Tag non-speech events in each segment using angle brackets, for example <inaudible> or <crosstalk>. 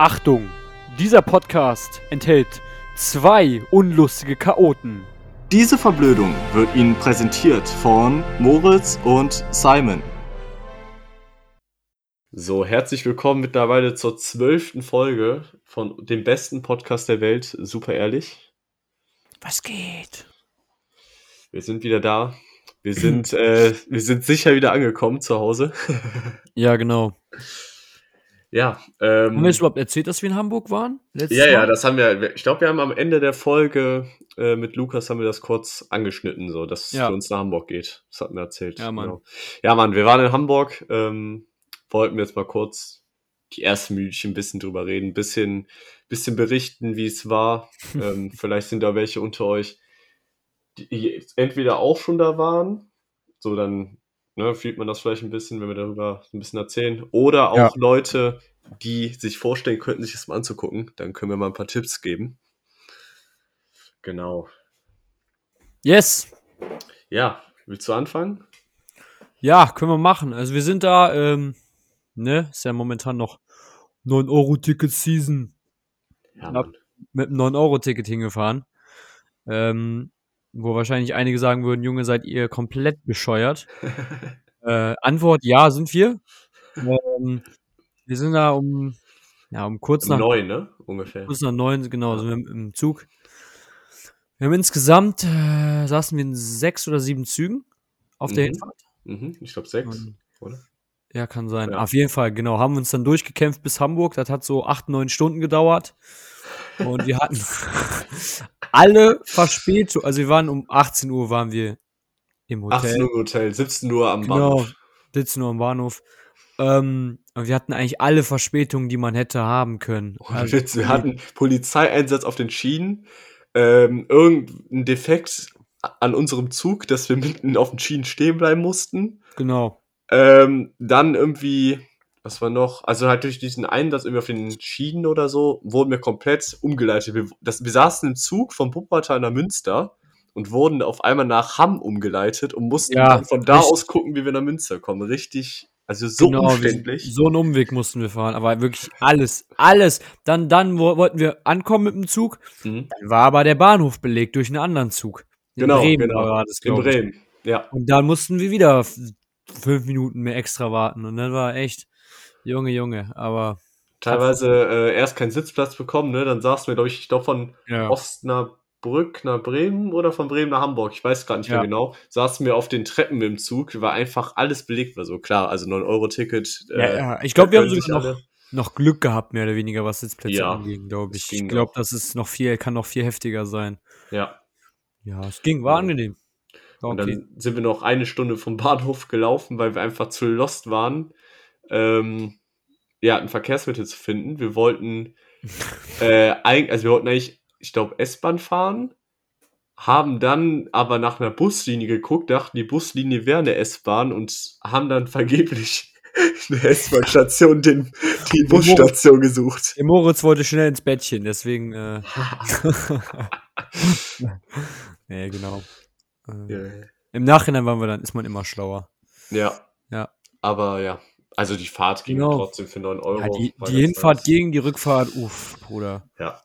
Achtung, dieser Podcast enthält zwei unlustige Chaoten. Diese Verblödung wird Ihnen präsentiert von Moritz und Simon. So, herzlich willkommen mittlerweile zur zwölften Folge von dem besten Podcast der Welt, super ehrlich. Was geht? Wir sind wieder da. Wir sind, äh, wir sind sicher wieder angekommen zu Hause. Ja, genau. Ja, Haben ähm, wir es überhaupt erzählt, dass wir in Hamburg waren? Letztes ja, ja, Mal? das haben wir. Ich glaube, wir haben am Ende der Folge äh, mit Lukas haben wir das kurz angeschnitten, so dass es Ja. für uns nach Hamburg geht. Das hatten wir erzählt. Ja, Mann. Genau. Ja, Mann, wir waren in Hamburg. Ähm, wollten jetzt mal kurz die ersten Minütchen ein bisschen drüber reden, ein bisschen, bisschen berichten, wie es war. <laughs> ähm, vielleicht sind da welche unter euch, die jetzt entweder auch schon da waren, so dann ne, fühlt man das vielleicht ein bisschen, wenn wir darüber ein bisschen erzählen, oder auch Ja. Leute, die sich vorstellen könnten, sich das mal anzugucken. Dann können wir mal ein paar Tipps geben. Genau. Yes. Ja, willst du anfangen? Ja, können wir machen. Also wir sind da, ähm, ne, ist ja momentan noch 9-Euro-Ticket-Season Ja, mit einem 9-Euro-Ticket hingefahren. Ähm, wo wahrscheinlich einige sagen würden, Junge, seid ihr komplett bescheuert? <laughs> Äh, Antwort, ja, sind wir. Ähm, wir sind da um, ja, um kurz nach Neun, ne? Ungefähr. kurz nach neun, genau, sind wir im, Zug. Wir haben insgesamt, äh, saßen wir in sechs oder sieben Zügen auf der Mhm. Hinfahrt. Mhm, ich glaube sechs, Und- oder? Ja, kann sein. Ja. Auf jeden Fall, genau. Haben uns dann durchgekämpft bis Hamburg. Das hat so acht, neun Stunden gedauert. Und wir hatten alle Verspätung. Also wir waren um 18 Uhr waren wir im Hotel. 18 Uhr im Hotel, 17 Uhr am Genau. Bahnhof. Sitzen nur am Bahnhof. Ähm, und wir hatten eigentlich alle Verspätungen, die man hätte haben können. Ohne Also, Witz, wir hatten Polizeieinsatz auf den Schienen, ähm, irgendein Defekt an unserem Zug, dass wir mitten auf den Schienen stehen bleiben mussten. Genau. Ähm, dann irgendwie, was war noch? Also halt durch diesen Einsatz irgendwie auf den Schienen oder so, wurden wir komplett umgeleitet. Wir, das, wir saßen im Zug von Wuppertal nach Münster und wurden auf einmal nach Hamm umgeleitet und mussten Ja, dann von da aus gucken, wie wir nach Münster kommen. Richtig, also so genau, wir- umständlich. So einen Umweg mussten wir fahren. Aber wirklich alles, alles. Dann, dann wo- wollten wir ankommen mit dem Zug. Mhm. Dann war aber der Bahnhof belegt durch einen anderen Zug. In Genau, Bremen genau. war das, In. Bremen. Ja. Und dann mussten wir wieder fünf Minuten mehr extra warten. Und dann war echt, Junge, Junge. Aber teilweise äh, erst keinen Sitzplatz bekommen, ne? Dann saßen wir, glaube ich, glaube von ja, Osnabrück nach Bremen oder von Bremen nach Hamburg, ich weiß gerade nicht Ja. mehr genau, saßen wir auf den Treppen im Zug, war einfach alles belegt, war so klar, also 9-Euro-Ticket. ja, äh, ja. ich glaube, wir haben sogar noch, alle- noch Glück gehabt, mehr oder weniger, was Sitzplätze Ja, anging, glaube ich. Ich glaube, das ist noch viel, kann noch viel heftiger sein. Ja. Ja, es ging, war Ja. angenehm. War Und okay. dann sind wir noch eine Stunde vom Bahnhof gelaufen, weil wir einfach zu lost waren, ähm, ja, ein Verkehrsmittel zu finden. Wir wollten, <laughs> äh, also wir wollten eigentlich, ich glaube, S-Bahn fahren, haben dann aber nach einer Buslinie geguckt, dachten, die Buslinie wäre eine S-Bahn und haben dann vergeblich <laughs> eine S-Bahn-Station, den, die Busstation gesucht. Der Moritz wollte schnell ins Bettchen, deswegen. Äh, <laughs> nee, genau. Äh, Ja. Im Nachhinein waren wir dann, ist man immer schlauer. Ja. Ja. Aber ja, also die Fahrt ging Genau. trotzdem für 9 Euro. Ja, die die Hinfahrt gegen die Rückfahrt, uff, Bruder. Ja.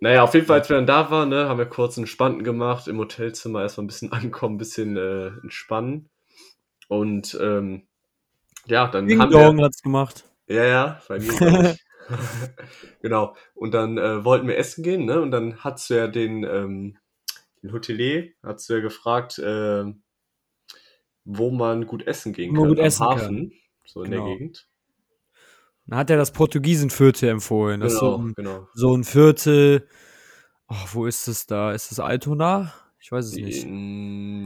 Naja, auf jeden Fall, als wir dann da waren, ne, haben wir kurz einen Spannten gemacht, im Hotelzimmer erstmal ein bisschen <laughs> ankommen, ein bisschen äh, entspannen. Und ähm, ja, dann Ding haben Dong wir. hat's gemacht. Ja, ja, bei mir. <laughs> <laughs> genau. Und dann äh, wollten wir essen gehen, ne? Und dann hat's ja den, ähm, den Hotelier, hat's ja gefragt, äh, wo man gut essen gehen Wo man kann. gut am essen kann. So in Genau. der Gegend. Dann hat er das Portugiesenviertel empfohlen. Das ist so Genau, ein, genau. so ein Viertel. Oh, wo ist es da? Ist es Altona? Ich weiß es nicht.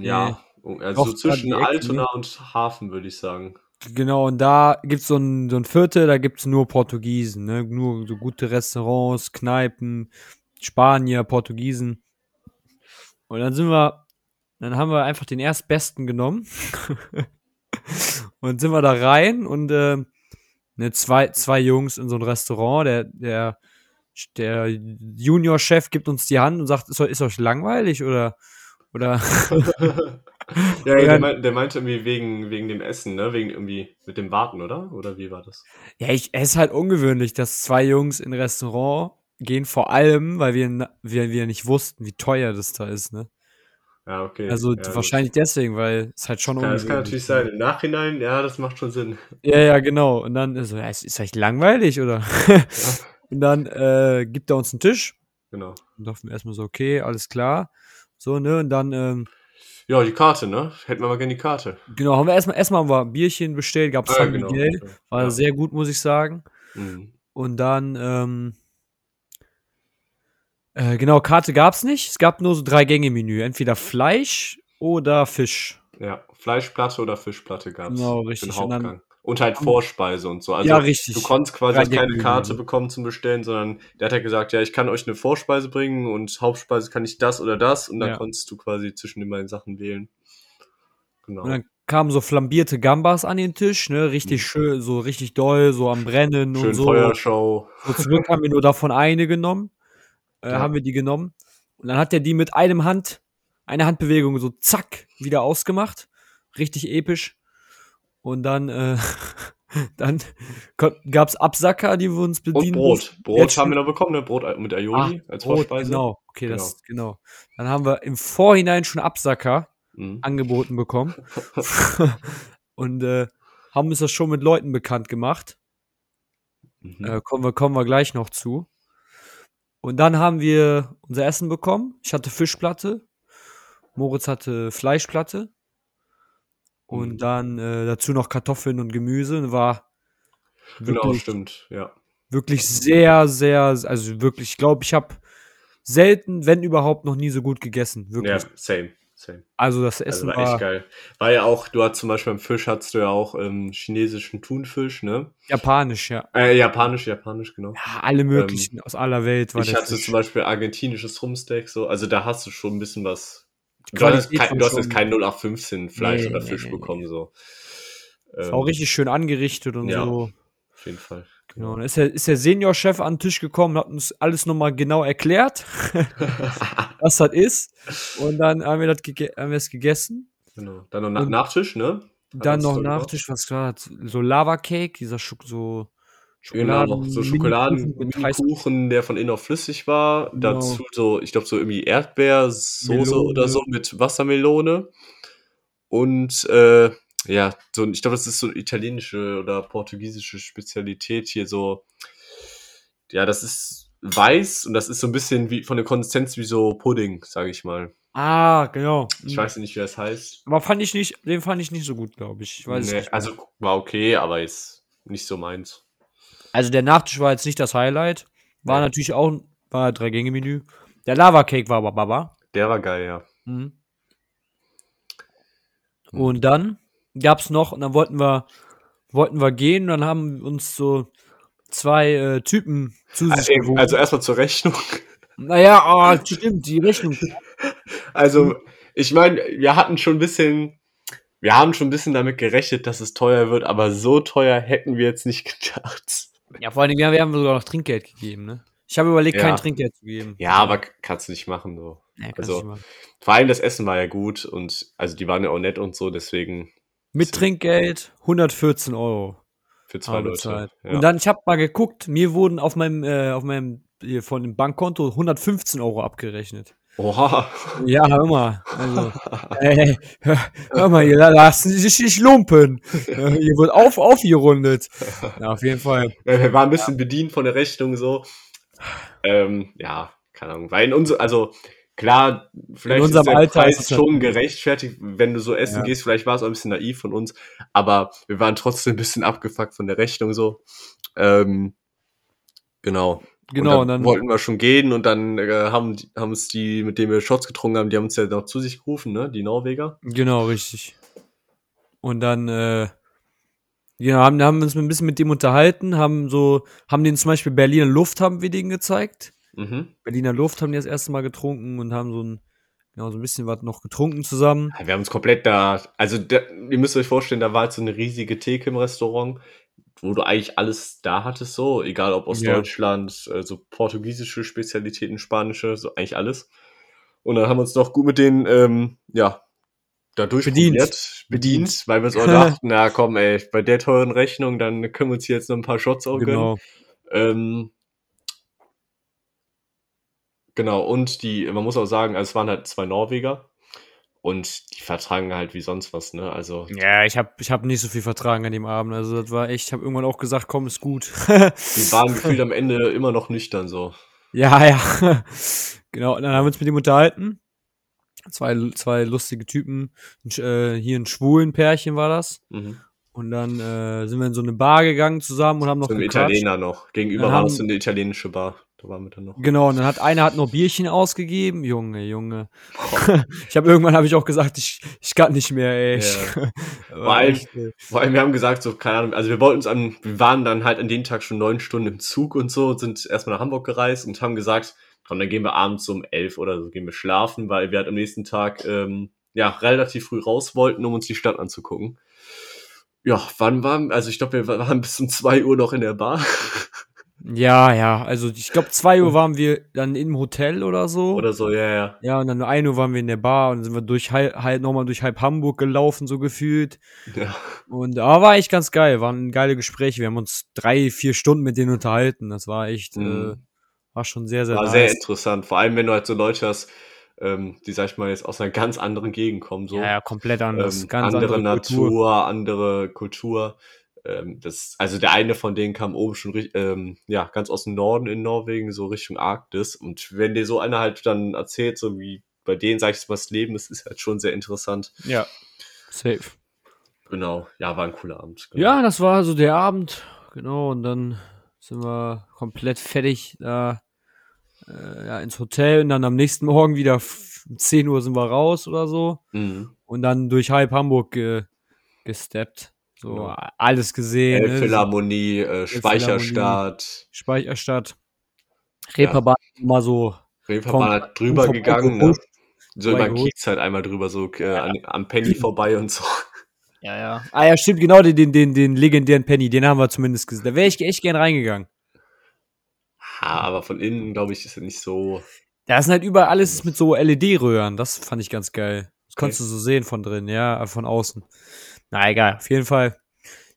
Ja, also Doch, zwischen Altona und Hafen, würde ich sagen. Genau, und da gibt's so ein, so ein Viertel, da gibt's nur Portugiesen, ne? Nur so gute Restaurants, Kneipen, Spanier, Portugiesen. Und dann sind wir, dann haben wir einfach den erstbesten genommen <laughs> und sind wir da rein und äh, ne, zwei, zwei Jungs in so ein Restaurant, der, der, der Junior-Chef gibt uns die Hand und sagt, ist, euch- ist euch langweilig oder, oder <laughs> Ja, der, meint, der meinte irgendwie wegen, wegen dem Essen, ne? Wegen irgendwie mit dem Warten, oder? Oder wie war das? Ja, ich, es ist halt ungewöhnlich, dass zwei Jungs in ein Restaurant gehen, vor allem, weil wir, wir, wir nicht wussten, wie teuer das da ist, ne? Ja, okay. Also ja, wahrscheinlich deswegen, weil es halt schon kann, das kann natürlich sein. Im Nachhinein, ja, das macht schon Sinn. Ja, ja, genau. Und dann ist so, ja, ist, ist echt langweilig, oder? Ja, <laughs> Und dann äh, gibt er uns einen Tisch. genau. Und dachten wir erstmal so, okay, alles klar. So, ne? Und dann, ähm, Ja, die Karte, ne? Hätten wir mal gerne die Karte. genau, haben wir erstmal erstmal haben wir ein Bierchen bestellt, gab Ah, San genau. Miguel. War Ja. sehr gut, muss ich sagen. Mhm. Und dann, ähm, äh, genau, Karte gab's nicht. Es gab nur so drei Gänge-Menü. Entweder Fleisch oder Fisch. Ja, Fleischplatte oder Fischplatte gab es. Genau, richtig. Den Und dann- Hauptgang. Und halt Vorspeise und so. Also ja, richtig. du konntest quasi Drei keine. Karte bekommen zum Bestellen, sondern der hat ja gesagt, ja, ich kann euch eine Vorspeise bringen und Hauptspeise kann ich das oder das und dann Ja. konntest du quasi zwischen den beiden Sachen wählen. Genau. Und dann kamen so flambierte Gambas an den Tisch, ne? Richtig Mhm. schön, so richtig doll, so am Brennen Schön und so. Feuershow. So zurück haben wir nur davon eine genommen. Äh, Ja. Haben wir die genommen. Und dann hat er die mit einem Hand, eine Handbewegung so zack, wieder ausgemacht. Richtig episch. Und dann, äh, <laughs> dann gab es Absacker, die wir uns Und bedienen Brot. mussten. Brot Jetzt haben wir noch bekommen, ne? Brot mit Aioli Ah, als Brot, Vorspeise. Genau, okay, das, genau. Dann haben wir im Vorhinein schon Absacker Mhm. angeboten bekommen. <laughs> und äh, haben uns das schon mit Leuten bekannt gemacht. Mhm. Äh, kommen, wir, kommen wir gleich noch zu. Und dann haben wir unser Essen bekommen. Ich hatte Fischplatte. Moritz hatte Fleischplatte. Und Mhm. dann äh, dazu noch Kartoffeln und Gemüse. Und War genau, wirklich, stimmt, ja. wirklich sehr, sehr, also wirklich, ich glaube, ich habe selten, wenn überhaupt, noch nie so gut gegessen. Ja, Wirklich. same, same. Also das Also Essen war war, echt geil. War ja auch, du hast zum Beispiel beim Fisch hattest du ja auch ähm, chinesischen Thunfisch, ne? japanisch, ja. Äh, japanisch, japanisch, genau. ja. Alle möglichen aus aller Welt war ich hatte Fisch. zum Beispiel argentinisches Rumsteak, so, also da hast du schon ein bisschen was. Du hast, kein, du hast jetzt kein 0815 Fleisch Nee, oder nee, Fisch nee, bekommen, so. Das Ähm, auch richtig schön angerichtet und ja. so. Auf jeden Fall. Genau. Dann ist der, ist der Seniorchef an den Tisch gekommen, hat uns alles nochmal genau erklärt, <laughs> was das ist. Und dann haben wir das haben wir es gegessen. genau. Dann noch Na Und- Nachtisch, ne? Dann uns noch. Nachtisch, was war das? So Lava Cake, dieser Schok so Genau, noch so Schokoladen Schokoladen-Kuchen, der von innen auch flüssig war. Genau. Dazu so, ich glaube, so irgendwie Erdbeersoße Melone. oder so mit Wassermelone. Und äh, ja, so, ich glaube, das ist so eine italienische oder portugiesische Spezialität hier so. Ja, das ist weiß und das ist so ein bisschen wie von der Konsistenz wie so Pudding, sage ich mal. Ah, genau. Ich weiß nicht, wie das heißt. Aber fand ich nicht, den fand ich nicht so gut, glaube ich. ich weiß Nee, also war okay, aber ist nicht so meins. also der Nachtisch war jetzt nicht das Highlight. War Nee. natürlich auch war drei Gänge Menü. Der Lava Cake war aber Baba. Der war geil, ja. Mhm. Mhm. Und dann gab's noch, und dann wollten wir, wollten wir gehen, dann haben uns so zwei äh, Typen zu sich Also, geholt. also erstmal zur Rechnung. naja, oh, stimmt, die Rechnung. <laughs> Also, ich meine, wir hatten schon ein bisschen, wir haben schon ein bisschen damit gerechnet, dass es teuer wird, aber so teuer hätten wir jetzt nicht <laughs> gedacht. Ja, vor allem, wir haben sogar noch Trinkgeld gegeben, ne? Ich habe überlegt, Ja. kein Trinkgeld zu geben. Ja, aber kannst du nicht machen, so. Kannst also- nicht machen. Vor allem das Essen war ja gut und, also die waren ja auch nett und so, deswegen Mit Trinkgeld 114 Euro. für zwei Leute. Ja. Und dann, ich habe mal geguckt, mir wurden auf meinem, äh, auf meinem, von dem Bankkonto 115 Euro abgerechnet. Oha. Ja, hör mal. Also, <laughs> ey, hör, hör mal, hier lassen Sie sich nicht lumpen. Hier wird auf, aufgerundet. Ja, auf jeden Fall. Ja, wir waren ein bisschen bedient von der Rechnung so. Ähm, ja, keine Ahnung. Weil in unser, also klar, vielleicht unserem ist der Alter Preis ist es schon gerechtfertigt, wenn du so essen Ja. gehst. Vielleicht war es auch ein bisschen naiv von uns, aber wir waren trotzdem ein bisschen abgefuckt von der Rechnung so. Ähm, genau. Genau, und dann, dann, wollten wir schon gehen und dann äh, haben, haben uns die, mit denen wir Shots getrunken haben, die haben uns ja noch zu sich gerufen, ne? Die Norweger. genau, richtig. Und dann, äh, genau, haben, haben uns ein bisschen mit dem unterhalten, haben so, haben denen zum Beispiel Berliner Luft haben wir denen gezeigt. Mhm. Berliner Luft haben die das erste Mal getrunken und haben so ein, genau, so ein bisschen was noch getrunken zusammen. Wir haben uns komplett da, also da, ihr müsst euch vorstellen, da war jetzt so eine riesige Theke im Restaurant, wo du eigentlich alles da hattest, so, egal ob aus Ja. Deutschland, äh, so portugiesische Spezialitäten, spanische, so eigentlich alles. Und dann haben wir uns noch gut mit denen, ähm, ja, da Bedient. bedient, weil wir uns auch <laughs> dachten, na komm, ey, bei der teuren Rechnung, dann können wir uns hier jetzt noch ein paar Shots auch gönnen. Genau. Ähm, genau, und die, man muss auch sagen, also es waren halt zwei Norweger und die vertragen halt wie sonst was, ne? Also, Ja, ich habe ich hab nicht so viel vertragen an dem Abend. Also das war echt, ich habe irgendwann auch gesagt, komm, ist gut. die waren gefühlt am Ende immer noch nüchtern so. <laughs> Ja, ja. <laughs> genau, und dann haben wir uns mit ihm unterhalten. Zwei, zwei lustige Typen. Ein, äh, hier ein schwulen Pärchen war das. Mhm. Und dann äh, sind wir in so eine Bar gegangen zusammen und haben noch So ein. Italiener noch. Gegenüber war haben- das so eine italienische Bar. Da waren wir dann noch. Genau, und dann hat einer hat noch Bierchen ausgegeben. Junge, Junge. <laughs> ich habe irgendwann habe ich auch gesagt, ich, ich kann nicht mehr, ey. Ja. Vor allem- Vor allem, wir haben gesagt, so, keine Ahnung, also wir wollten uns an, wir waren dann halt an dem Tag schon neun Stunden im Zug und so, sind erstmal nach Hamburg gereist und haben gesagt, komm, dann gehen wir abends um elf oder so, gehen wir schlafen, weil wir halt am nächsten Tag, ähm, ja, relativ früh raus wollten, um uns die Stadt anzugucken. Ja, wann waren, also ich glaube, wir waren bis um zwei Uhr noch in der Bar <laughs> ja, ja, also ich glaube, zwei Uhr waren wir dann im Hotel oder so. oder so, ja, ja. Ja, und dann um 1 Uhr waren wir in der Bar und dann sind wir durch halb, halb nochmal durch halb Hamburg gelaufen, so gefühlt. ja. Und da war echt ganz geil, waren geile Gespräche. Wir haben uns drei, vier Stunden mit denen unterhalten. Das war echt, äh, Mhm. war schon sehr, sehr War nice. sehr interessant, vor allem wenn du halt so Leute hast, ähm, die, sag ich mal, jetzt aus einer ganz anderen Gegend kommen, so. ja, ja, komplett anders. ähm, ganz andere, andere. Natur, andere Kultur. Ähm, das, also der eine von denen kam oben schon ähm, ja, ganz aus dem Norden in Norwegen, so Richtung Arktis. Und wenn dir so einer halt dann erzählt, so wie bei denen, sag ich mal, das Leben ist, ist halt schon sehr interessant. Ja, safe. Genau, ja, war ein cooler Abend. Genau. Ja, das war so der Abend. Genau, und dann sind wir komplett fertig da äh, ja, ins Hotel und dann am nächsten Morgen wieder um 10 Uhr sind wir raus oder so. Mhm. Und dann durch halb Hamburg ge gesteppt. So Genau. alles gesehen. Elbphilharmonie, äh, Elbphilharmonie. Speicherstadt, Speicherstadt. Reeperbahn mal so. Reeperbahn hat drüber vom- gegangen, vom- ne? So über den. Kiez halt einmal drüber, so äh, an, am Penny <clears throat> vorbei und so. Ja, ja. Ah ja, stimmt, genau, den, den, den, den legendären Penny, den haben wir zumindest gesehen. Da wäre ich echt gern reingegangen. Ja, aber von innen, glaube ich, ist er nicht so. Da ist halt überall alles mit so LED-Röhren. Das fand ich ganz geil. Das konntest Okay. du so sehen von drin, ja, äh, von außen. Na egal, auf jeden Fall.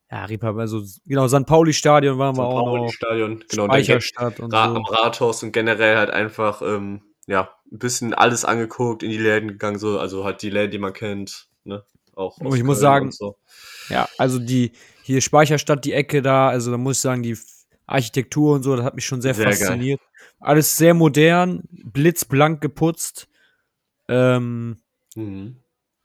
Ja, Reeperbahn, also genau, St. Pauli-Stadion waren wir St. auch noch. Pauli-Stadion, genau. Speicherstadt und Ra so. am Rathaus und generell halt einfach, ähm, ja, ein bisschen alles angeguckt, in die Läden gegangen, so, also halt die Läden, die man kennt, ne? Auch Oh, ich muss sagen, und so. Ja, also die hier Speicherstadt, die Ecke da, also da muss ich sagen, die Architektur und so, das hat mich schon sehr, Sehr geil. fasziniert. Alles sehr modern, blitzblank geputzt. Ähm, Mhm.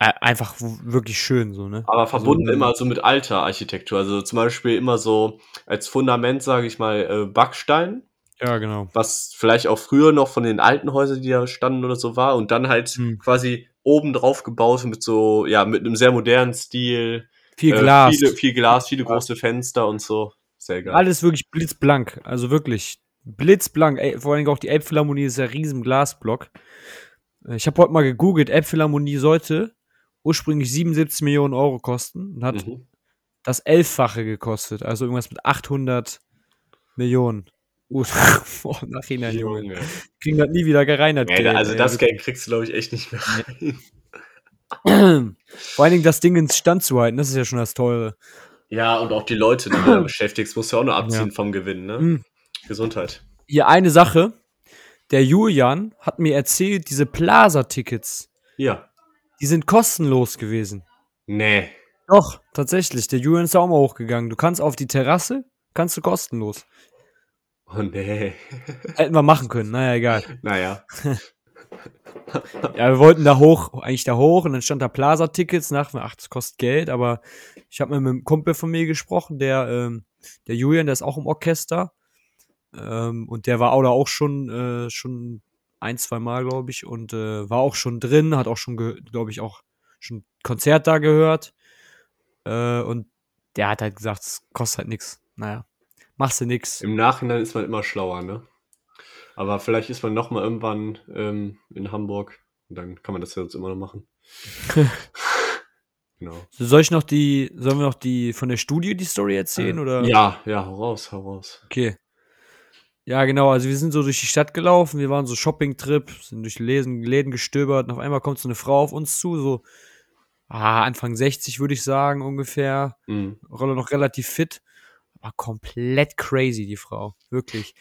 Einfach wirklich schön so, ne? Aber verbunden Also, immer so mit alter Architektur, also zum Beispiel immer so als Fundament, sage ich mal, äh, Backstein, Ja, genau. was vielleicht auch früher noch von den alten Häusern, die da standen oder so war, und dann halt Hm. quasi oben drauf gebaut mit so, ja, mit einem sehr modernen Stil. Viel äh, Glas. Viele, viel Glas, viele große Fenster und so. Sehr geil. Alles wirklich blitzblank, also wirklich blitzblank. Ey, vor allem auch die Elbphilharmonie ist ja riesen Glasblock. Äh, Ich habe heute mal gegoogelt, Elbphilharmonie sollte ursprünglich 77 Millionen Euro kosten und hat Mhm. das Elffache gekostet, also irgendwas mit 800 Millionen. Gut, <laughs> oh, nachhinein, Junge. Junge. Kriegen das nie wieder gereinert. Nee, also ey. das Geld kriegst du, glaube ich, echt nicht mehr rein. <clears throat> Vor allen Dingen das Ding ins Stand zu halten, das ist ja schon das Teure. Ja, und auch die Leute, die du da <clears throat> beschäftigst, musst du auch noch abziehen Ja. vom Gewinn, ne? Mhm. Gesundheit. Hier eine Sache. Der Julian hat mir erzählt, diese Plaza-Tickets, Ja. Die sind kostenlos gewesen. Nee. Doch, tatsächlich. Der Julian ist auch mal hochgegangen. Du kannst auf die Terrasse, kannst du kostenlos. Oh nee. <laughs> Hätten wir machen können, naja, egal. naja. <laughs> Ja, wir wollten da hoch, eigentlich da hoch und dann stand da Plaza-Tickets nach, ach, das kostet Geld, aber ich habe mit einem Kumpel von mir gesprochen, der, ähm, der Julian, der ist auch im Orchester ähm, und der war auch da auch schon, äh, schon ein, zwei Mal, glaube ich, und äh, war auch schon drin, hat auch schon, glaube ich, auch schon Konzert da gehört äh, und der hat halt gesagt, es kostet halt nix. Naja, machst du nix. Im Nachhinein ist man immer schlauer, ne? Aber vielleicht ist man noch mal irgendwann ähm, in Hamburg und dann kann man das ja jetzt immer noch machen. <laughs> <laughs> genau. Soll ich noch die, sollen wir noch die von der Studie die Story erzählen oder? Ja, ja, hau raus, hau raus. Okay. Ja, genau, also wir sind so durch die Stadt gelaufen, wir waren so Shopping-Trip, sind durch Läden, Läden gestöbert und auf einmal kommt so eine Frau auf uns zu, so ah, Anfang 60, würde ich sagen, ungefähr. Mhm. Rolle noch relativ fit. Aber komplett crazy, die Frau. Wirklich.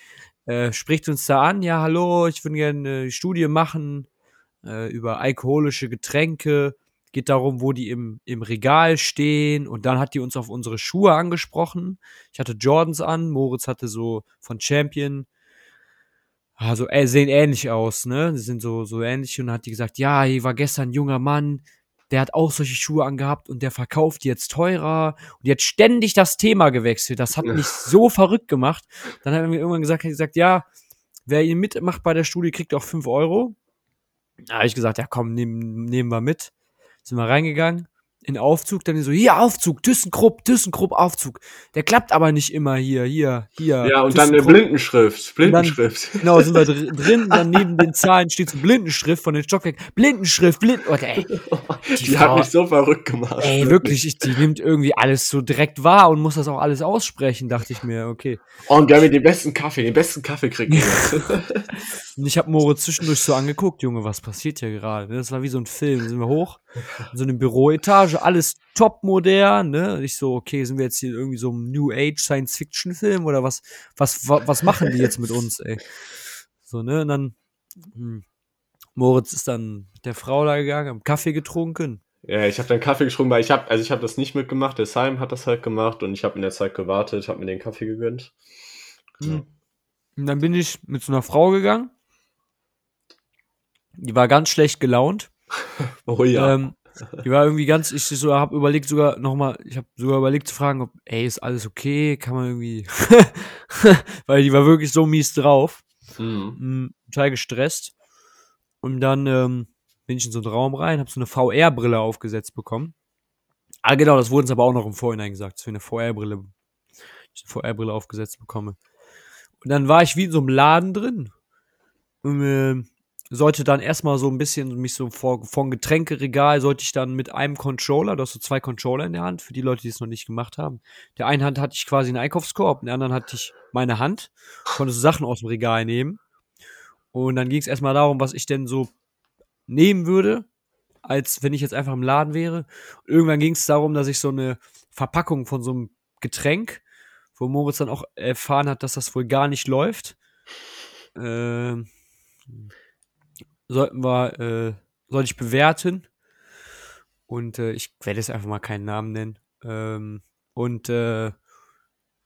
Äh, spricht uns da an, ja, hallo, ich würde gerne eine Studie machen äh, über alkoholische Getränke. Geht darum, wo die im, im Regal stehen. Und dann hat die uns auf unsere Schuhe angesprochen. Ich hatte Jordans an, Moritz hatte so von Champion also äh, sehen ähnlich aus, ne? Sie sind so, so ähnlich und dann hat die gesagt, ja, hier war gestern ein junger Mann, der hat auch solche Schuhe angehabt und der verkauft die jetzt teurer und die hat ständig das Thema gewechselt. Das hat mich <laughs> so verrückt gemacht. Dann hat er mir irgendwann gesagt, hat gesagt, ja, wer ihn mitmacht bei der Studie, kriegt auch 5 Euro. Da habe ich gesagt, ja komm, nehmen, nehmen wir mit. Sind wir reingegangen in Aufzug, dann so, hier Aufzug, ThyssenKrupp, ThyssenKrupp Aufzug. Der klappt aber nicht immer hier, hier, hier. Ja, und dann eine Blindenschrift, Blindenschrift. Dann, <laughs> genau, sind wir dr drin, dann neben den Zahlen steht so Blindenschrift von den Stockwerken. Blindenschrift, Blinden, oh, ey. <laughs> Die, die hat mich so verrückt gemacht. Ey, wirklich, ich, die nimmt irgendwie alles so direkt wahr und muss das auch alles aussprechen, dachte ich mir, okay. Oh, und wir haben den besten Kaffee, den besten Kaffee kriegen wir <laughs> Und ich habe Moritz zwischendurch so angeguckt, Junge, was passiert hier gerade? Das war wie so ein Film, sind wir hoch, in so eine Büroetage, alles top modern, ne? Ich so, okay, sind wir jetzt hier irgendwie so ein New Age Science Fiction Film oder was, was, was, was machen die jetzt mit uns, ey? So, ne? Und dann, hm, Moritz ist dann mit der Frau da gegangen, haben Kaffee getrunken. Ja, ich habe dann Kaffee getrunken, weil ich habe, also ich habe das nicht mitgemacht, der Simon hat das halt gemacht und ich habe in der Zeit gewartet, habe mir den Kaffee gegönnt. Hm. Und dann bin ich mit so einer Frau gegangen. Die war ganz schlecht gelaunt. <laughs> oh ja. Ähm, die war irgendwie ganz, ich so habe überlegt sogar nochmal, ich habe sogar überlegt zu fragen, ob, ey, ist alles okay? Kann man irgendwie, <laughs> weil die war wirklich so mies drauf. Mhm. Total gestresst. Und dann ähm, bin ich in so einen Raum rein, habe so eine VR-Brille aufgesetzt bekommen. Ah, genau, das wurde uns aber auch noch im Vorhinein gesagt, dass wir eine VR-Brille, eine VR-Brille aufgesetzt bekomme. Und dann war ich wie in so einem Laden drin. Und, äh, sollte dann erstmal so ein bisschen mich so vor, vor Getränkeregal sollte ich dann mit einem Controller, du hast so zwei Controller in der Hand, für die Leute, die es noch nicht gemacht haben. Der einen Hand hatte ich quasi einen Einkaufskorb, in der anderen hatte ich meine Hand, konnte so Sachen aus dem Regal nehmen. Und dann ging es erstmal darum, was ich denn so nehmen würde, als wenn ich jetzt einfach im Laden wäre. Und irgendwann ging es darum, dass ich so eine Verpackung von so einem Getränk, wo Moritz dann auch erfahren hat, dass das wohl gar nicht läuft. Ähm sollten wir, äh, soll ich bewerten. Und äh, ich werde jetzt einfach mal keinen Namen nennen. Ähm, und äh,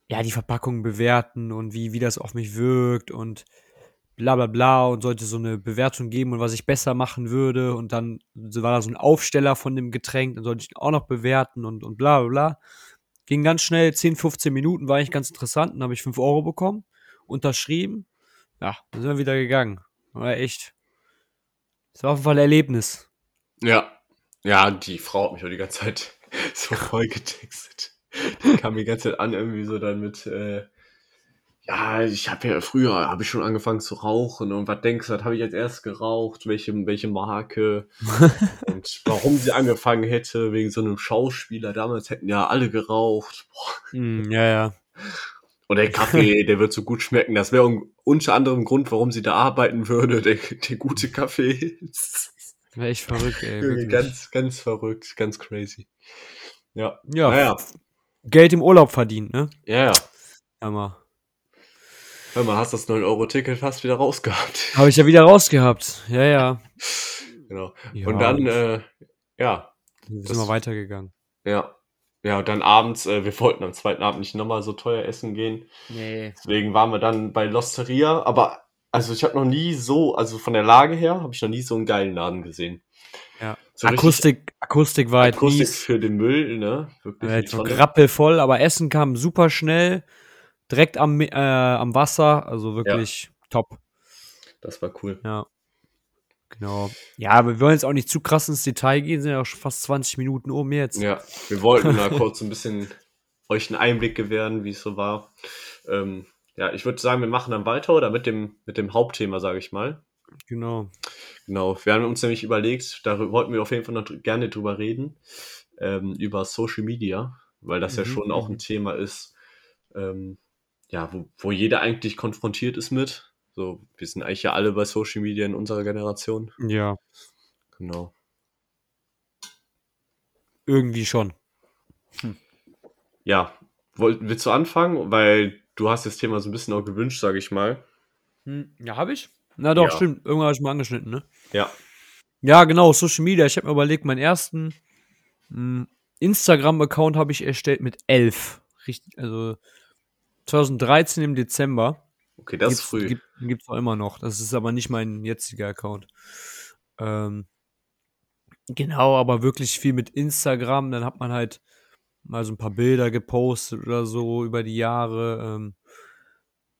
ja, die Verpackung bewerten und wie, wie das auf mich wirkt und bla bla bla und sollte so eine Bewertung geben und was ich besser machen würde. Und dann war da so ein Aufsteller von dem Getränk, dann sollte ich ihn auch noch bewerten und, und bla bla bla. Ging ganz schnell, 10, 15 Minuten, war eigentlich ganz interessant. Dann habe ich 5 Euro bekommen, unterschrieben. Ja, dann sind wir wieder gegangen. War echt das war auf jeden Fall ein Erlebnis. Ja. Ja, die Frau hat mich auch die ganze Zeit <laughs> so voll getextet. Die kam die ganze Zeit an, irgendwie so dann mit, äh, ja, ich habe ja früher, habe ich schon angefangen zu rauchen und was denkst du, was habe ich als erst geraucht, welche, welche Marke <laughs> und warum sie angefangen hätte, wegen so einem Schauspieler, damals hätten ja alle geraucht. Boah. Mm, ja, ja. Und der Kaffee, <laughs> der wird so gut schmecken. Das wäre unter anderem Grund, warum sie da arbeiten würde, der, der gute Kaffee. <laughs> Wäre echt verrückt, ey. Ganz, ganz verrückt, ganz crazy. Ja. Ja. Naja. Geld im Urlaub verdient, ne? Ja, ja. Hammer. Hör mal, hast das 9-Euro-Ticket fast wieder rausgehabt. <laughs> Habe ich ja wieder rausgehabt. Ja, ja. Genau. Ja. Und dann, äh, ja. Wir sind mal weitergegangen. Ja. Ja, und dann abends, äh, wir wollten am zweiten Abend nicht nochmal so teuer essen gehen. Nee. Deswegen waren wir dann bei Losteria. Aber, also ich habe noch nie so, also von der Lage her, habe ich noch nie so einen geilen Laden gesehen. Ja. So Akustik, Akustik war halt Akustik mies. für den Müll, ne? Wirklich halt so rappelvoll, aber Essen kam super schnell, direkt am, äh, am Wasser, also wirklich ja. top. Das war cool. Ja. Genau. Ja, aber wir wollen jetzt auch nicht zu krass ins Detail gehen, sind ja auch schon fast 20 Minuten um jetzt. Ja, wir wollten <laughs> mal kurz ein bisschen euch einen Einblick gewähren, wie es so war. Ähm, ja, ich würde sagen, wir machen dann weiter oder mit dem, mit dem Hauptthema, sage ich mal. Genau. Genau. Wir haben uns nämlich überlegt, da wollten wir auf jeden Fall noch gerne drüber reden, ähm, über Social Media, weil das mhm. ja schon auch ein Thema ist, ähm, ja, wo, wo jeder eigentlich konfrontiert ist mit. So, wir sind eigentlich ja alle bei Social Media in unserer Generation. Ja. Genau. irgendwie schon. Ja, Woll, willst du anfangen? Weil du hast das Thema so ein bisschen auch gewünscht, sage ich mal. Hm, ja, habe ich? Na doch, Ja. stimmt. Irgendwann habe ich mal angeschnitten, ne? Ja. Ja, genau, Social Media. Ich habe mir überlegt, meinen ersten mh, Instagram-Account habe ich erstellt mit 11. Richtig, also 2013 im Dezember. Okay, das ist Gibt's- früh. Gibt, gibt's auch immer noch. Das ist aber nicht mein jetziger Account. Ähm, genau, aber wirklich viel mit Instagram. Dann hat man halt mal so ein paar Bilder gepostet oder so über die Jahre. Ähm,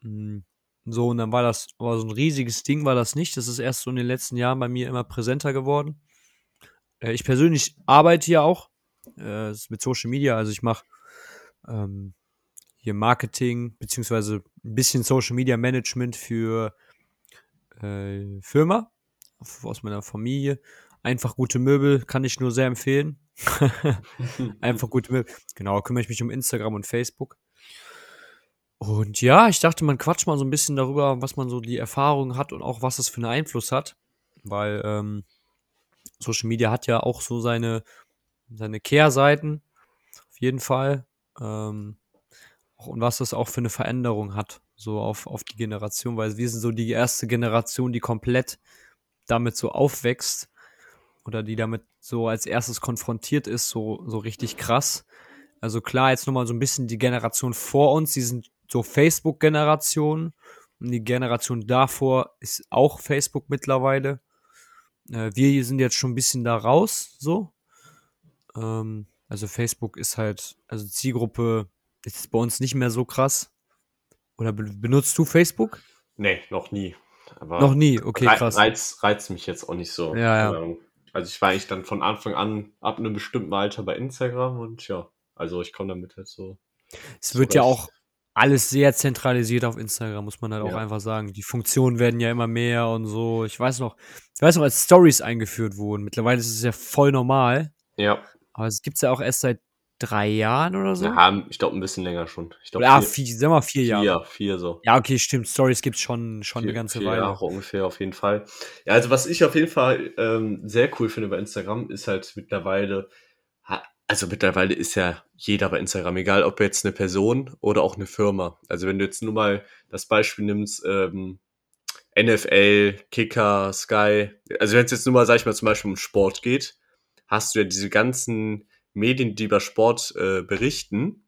mh, so, und dann war das, aber so ein riesiges Ding war das nicht. Das ist erst so in den letzten Jahren bei mir immer präsenter geworden. Äh, ich persönlich arbeite ja auch äh, es ist mit Social Media. Also ich mache ähm, hier Marketing, beziehungsweise ein bisschen Social Media Management für äh, Firma aus meiner Familie. Einfach gute Möbel kann ich nur sehr empfehlen. <laughs> Einfach gute Möbel. Genau, kümmere ich mich um Instagram und Facebook. Und ja, ich dachte, man quatscht mal so ein bisschen darüber, was man so die Erfahrung hat und auch was das für einen Einfluss hat. Weil ähm, Social Media hat ja auch so seine, seine Kehrseiten, auf jeden Fall. Ähm, und was das auch für eine Veränderung hat, so auf, auf die Generation, weil wir sind so die erste Generation, die komplett damit so aufwächst oder die damit so als erstes konfrontiert ist, so, so richtig krass. Also klar, jetzt nochmal so ein bisschen die Generation vor uns, die sind so Facebook-Generation und die Generation davor ist auch Facebook mittlerweile. Äh, wir sind jetzt schon ein bisschen da raus, so. Ähm, also Facebook ist halt, also Zielgruppe ist bei uns nicht mehr so krass. Oder be benutzt du Facebook? Nee, noch nie. Aber Noch nie, okay, krass. Reizt, reizt mich jetzt auch nicht so. Ja, ja. Also ich war eigentlich dann von Anfang an ab einem bestimmten Alter bei Instagram und ja, also ich komme damit halt so. Es wird ja zurecht. auch alles sehr zentralisiert auf Instagram, muss man halt auch Ja. einfach sagen. Die Funktionen werden ja immer mehr und so. Ich weiß noch, ich weiß noch, als Stories eingeführt wurden. Mittlerweile ist es ja voll normal. Ja, Aber es gibt's ja auch erst seit drei Jahren oder so. wir haben, ich glaube, ein bisschen länger schon. Ich glaube, oder ah, vier, vier, sag mal vier Jahre. vier, vier so. Ja, okay, stimmt. Stories gibt's schon, schon vier, eine ganze vier Weile. Jahre ungefähr auf jeden Fall. Ja, also was ich auf jeden Fall ähm, sehr cool finde bei Instagram, ist halt mittlerweile, also mittlerweile ist ja jeder bei Instagram, egal ob jetzt eine Person oder auch eine Firma. Also wenn du jetzt nur mal das Beispiel nimmst, ähm, NFL, Kicker, Sky, also wenn es jetzt nur mal, sag ich mal, zum Beispiel um Sport geht, hast du ja diese ganzen Medien, die über Sport äh, berichten,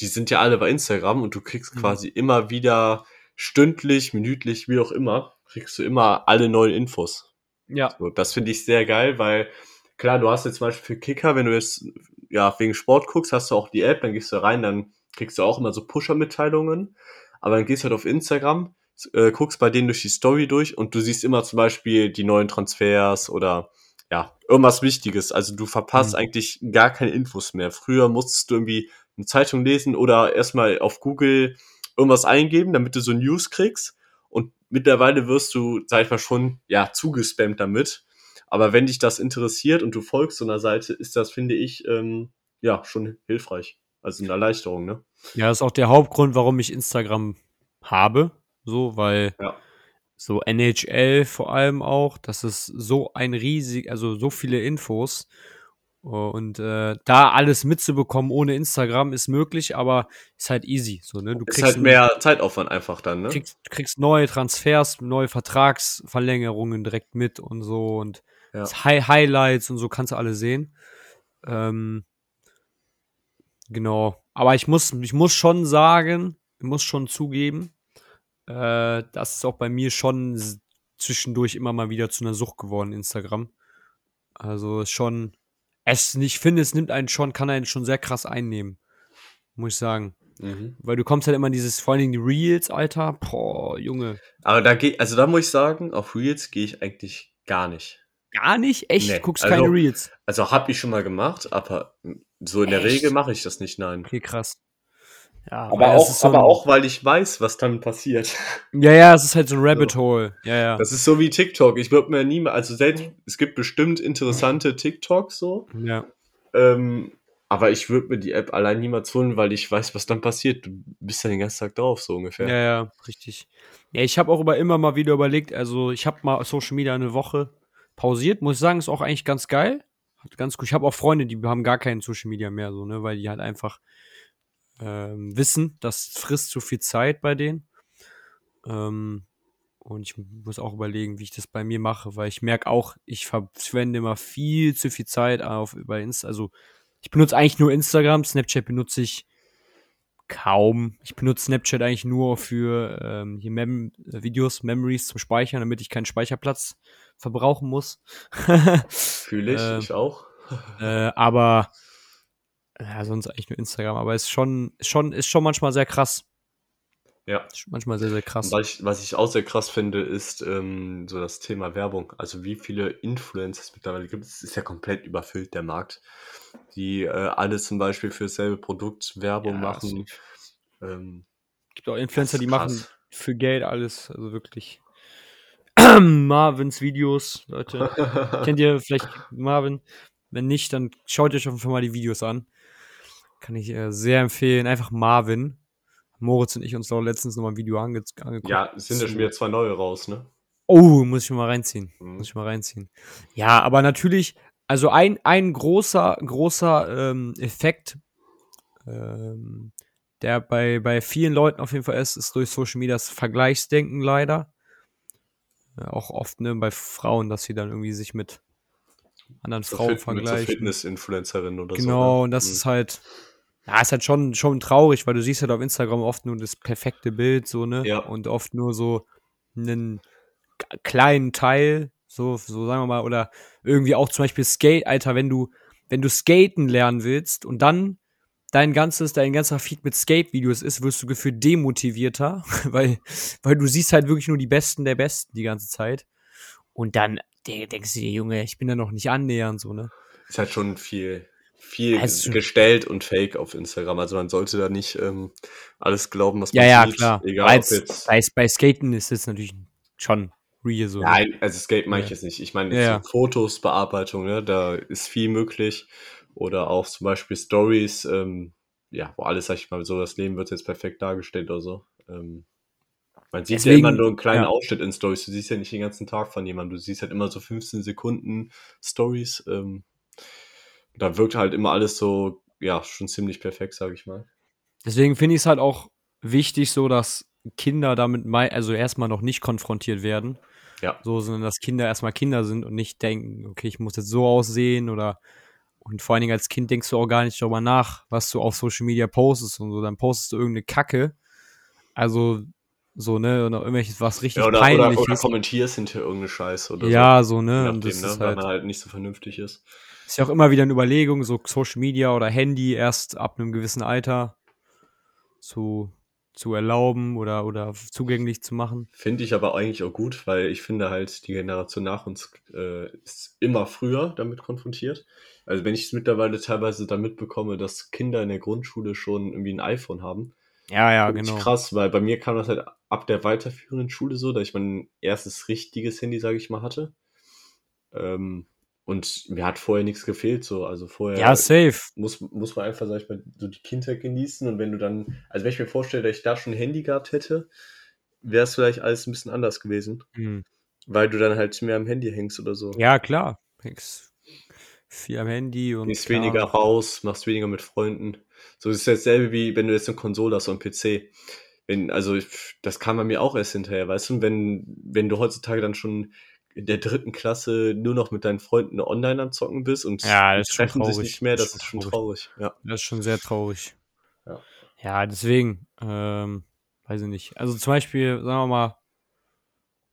die sind ja alle bei Instagram und du kriegst Mhm. quasi immer wieder stündlich, minütlich, wie auch immer, kriegst du immer alle neuen Infos. Ja. So, das finde ich sehr geil, weil klar, du hast jetzt zum Beispiel für Kicker, wenn du jetzt ja wegen Sport guckst, hast du auch die App, dann gehst du rein, dann kriegst du auch immer so Pusher-Mitteilungen, aber dann gehst du halt auf Instagram, äh, guckst bei denen durch die Story durch und du siehst immer zum Beispiel die neuen Transfers oder ja, irgendwas Wichtiges. Also du verpasst Mhm. eigentlich gar keine Infos mehr. Früher musstest du irgendwie eine Zeitung lesen oder erstmal auf Google irgendwas eingeben, damit du so News kriegst. Und mittlerweile wirst du, sag ich mal, schon, ja, zugespammt damit. Aber wenn dich das interessiert und du folgst so einer Seite, ist das, finde ich, ähm, ja, schon hilfreich. Also eine Erleichterung, ne? Ja, das ist auch der Hauptgrund, warum ich Instagram habe. So, weil Ja. So NHL vor allem auch, das ist so ein riesig, also so viele Infos. Und äh, da alles mitzubekommen ohne Instagram ist möglich, aber ist halt easy. So, ne? Du Ist kriegst, halt mehr Zeitaufwand einfach dann, ne? kriegst, kriegst neue Transfers, neue Vertragsverlängerungen direkt mit und so und Ja. das Hi Highlights und so kannst du alle sehen. Ähm, genau. Aber ich muss, ich muss schon sagen, ich muss schon zugeben, äh, das ist auch bei mir schon zwischendurch immer mal wieder zu einer Sucht geworden, Instagram. Also schon, es, ich finde, es nimmt einen schon, kann einen schon sehr krass einnehmen. Muss ich sagen. Mhm. Weil du kommst halt immer in dieses, vor allen Dingen die Reels, Alter. Boah, Junge. Aber da geht, also da muss ich sagen, auf Reels gehe ich eigentlich gar nicht. Gar nicht? Echt? Nee, Guckst also- keine Reels? Also habe ich schon mal gemacht, aber so in der Echt? Regel mache ich das nicht, nein. Okay, krass. Ja, Aber, auch, so aber auch, weil ich weiß, was dann passiert. <laughs> Ja, ja, es ist halt so ein Rabbit Hole. Ja, ja. Das ist so wie TikTok. Ich würde mir nie mal, also selbst, es gibt bestimmt interessante TikToks so, ja. ähm, aber ich würde mir die App allein niemals holen, weil ich weiß, was dann passiert. Du bist ja den ganzen Tag drauf, so ungefähr. Ja, ja, richtig. Ja, ich habe auch über immer mal wieder überlegt, also ich habe mal Social Media eine Woche pausiert, muss ich sagen, ist auch eigentlich ganz geil. hat ganz gut. Ich habe auch Freunde, die haben gar keinen Social Media mehr, so, ne, weil die halt einfach ähm, wissen, das frisst zu viel Zeit bei denen. Ähm, und ich muss auch überlegen, wie ich das bei mir mache, weil ich merke auch, ich verschwende immer viel zu viel Zeit auf über Insta. Also ich benutze eigentlich nur Instagram, Snapchat benutze ich kaum. Ich benutze Snapchat eigentlich nur für ähm, hier Mem Videos, Memories zum Speichern, damit ich keinen Speicherplatz verbrauchen muss. <laughs> Fühle ich, äh, ich auch. äh, aber ja, sonst eigentlich nur Instagram, aber ist schon, schon, ist schon manchmal sehr krass. Ja. Manchmal sehr, sehr krass. Was ich, was ich auch sehr krass finde, ist ähm, so das Thema Werbung. Also wie viele Influencer es mittlerweile gibt, es ist ja komplett überfüllt, der Markt. Die äh, alle zum Beispiel für dasselbe Produkt Werbung ja, machen. Ähm, gibt auch Influencer, die machen für Geld alles, also wirklich. <clears throat> Marvins Videos, Leute. <laughs> Kennt ihr vielleicht Marvin? Wenn nicht, dann schaut euch auf jeden Fall mal die Videos an. Kann ich äh, sehr empfehlen. Einfach Marvin. Moritz und ich uns doch letztens nochmal ein Video ange angeguckt. Ja, es sind ja schon wieder zwei neue raus, ne? Oh, muss ich mal reinziehen. Mhm. Muss ich mal reinziehen. Ja, aber natürlich, also ein, ein großer, großer ähm, Effekt, ähm, der bei, bei vielen Leuten auf jeden Fall ist, ist durch Social Media das Vergleichsdenken leider. Ja, auch oft ne, bei Frauen, dass sie dann irgendwie sich mit anderen Frauen fit, vergleichen. Mit so Fitness-Influencerin oder genau, so. Genau, und das mhm. ist halt, ja, ist halt schon, schon traurig, weil du siehst halt auf Instagram oft nur das perfekte Bild, so, ne? Ja. Und oft nur so einen kleinen Teil, so, so sagen wir mal, oder irgendwie auch zum Beispiel Skate, Alter, wenn du, wenn du skaten lernen willst und dann dein ganzes, dein ganzer Feed mit Skate-Videos ist, wirst du gefühlt demotivierter, <laughs> weil, weil du siehst halt wirklich nur die Besten der Besten die ganze Zeit. Und dann denkst du dir, Junge, ich bin da noch nicht annähernd, so, ne? Ist halt schon viel viel also, gestellt und fake auf Instagram. Also man sollte da nicht ähm, alles glauben, was man ja, sieht. Ja, klar. Egal, Als, jetzt, bei, bei Skaten ist es natürlich schon real so. Nein, also Skate meine ich jetzt nicht. Ich meine ja. so Fotos, Bearbeitung, ne? da ist viel möglich. Oder auch zum Beispiel Stories, ähm, ja, wo alles, sag ich mal, so das Leben wird jetzt perfekt dargestellt oder so. Ähm, man sieht Deswegen, ja immer nur einen kleinen ja. Ausschnitt in Stories. Du siehst ja nicht den ganzen Tag von jemandem. Du siehst halt immer so 15 Sekunden Stories. Ähm, da wirkt halt immer alles so, ja, schon ziemlich perfekt, sage ich mal. Deswegen finde ich es halt auch wichtig, so dass Kinder damit also erstmal noch nicht konfrontiert werden. Ja. So, sondern dass Kinder erstmal Kinder sind und nicht denken, okay, ich muss jetzt so aussehen oder und vor allen Dingen als Kind denkst du auch gar nicht darüber nach, was du auf Social Media postest und so. Dann postest du irgendeine Kacke. Also, so, ne, oder irgendwelches, was richtig ja, oder, peinlich oder, oder kommentierst hinter irgendeine Scheiße oder ja, so. Ja, so, ne, und das ne, ist halt, halt nicht so vernünftig ist. Ist ja auch immer wieder eine Überlegung, so Social Media oder Handy erst ab einem gewissen Alter zu, zu erlauben oder, oder zugänglich zu machen. Finde ich aber eigentlich auch gut, weil ich finde halt, die Generation nach uns äh, ist immer früher damit konfrontiert. Also wenn ich es mittlerweile teilweise damit bekomme, dass Kinder in der Grundschule schon irgendwie ein iPhone haben. Ja, ja, genau. krass, weil bei mir kam das halt ab der weiterführenden Schule so, dass ich mein erstes richtiges Handy, sage ich mal, hatte. Ähm, und mir hat vorher nichts gefehlt, so. Also vorher. Ja, safe. Muss, muss man einfach, sag ich mal, so die Kindheit genießen. Und wenn du dann, also wenn ich mir vorstelle, dass ich da schon ein Handy gehabt hätte, wäre es vielleicht alles ein bisschen anders gewesen. Mhm. Weil du dann halt mehr am Handy hängst oder so. Ja, klar. Hängst viel am Handy und. Gehst weniger raus, machst weniger mit Freunden. So ist es dasselbe wie wenn du jetzt eine Konsole hast und einen PC. Wenn, also, das kam bei mir auch erst hinterher, weißt du, wenn, wenn du heutzutage dann schon in der dritten Klasse nur noch mit deinen Freunden online am Zocken bist und ja, das treffen sich nicht mehr, das, das ist schon traurig. Ja. Das ist schon sehr traurig. Ja, ja deswegen, ähm, weiß ich nicht. Also zum Beispiel, sagen wir mal,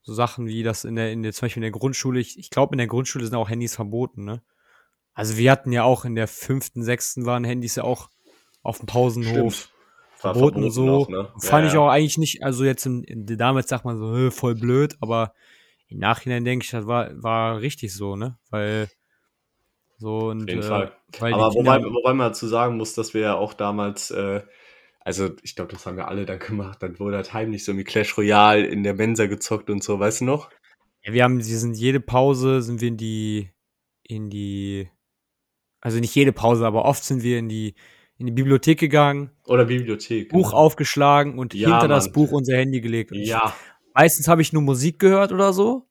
so Sachen wie das in der, in der, zum Beispiel in der Grundschule, ich, ich glaube, in der Grundschule sind auch Handys verboten, ne? Also wir hatten ja auch in der fünften, sechsten waren Handys ja auch auf dem Pausenhof. Verboten, verboten so. Auch, ne? Fand ja, ich auch eigentlich nicht, also jetzt in, in, damals sagt man so, voll blöd, aber im Nachhinein denke ich, das war, war richtig so, ne? Weil so und. Auf jeden äh, Fall. Aber wobei, wobei man dazu sagen muss, dass wir ja auch damals, äh, also ich glaube, das haben wir alle dann gemacht, dann wurde halt heimlich so wie Clash Royale in der Mensa gezockt und so, weißt du noch? Ja, wir haben, wir sind jede Pause sind wir in die, in die, also nicht jede Pause, aber oft sind wir in die, in die Bibliothek gegangen. Oder Bibliothek. Buch genau. aufgeschlagen und ja, hinter Mann. das Buch unser Handy gelegt. Und ja. Meistens habe ich nur Musik gehört oder so.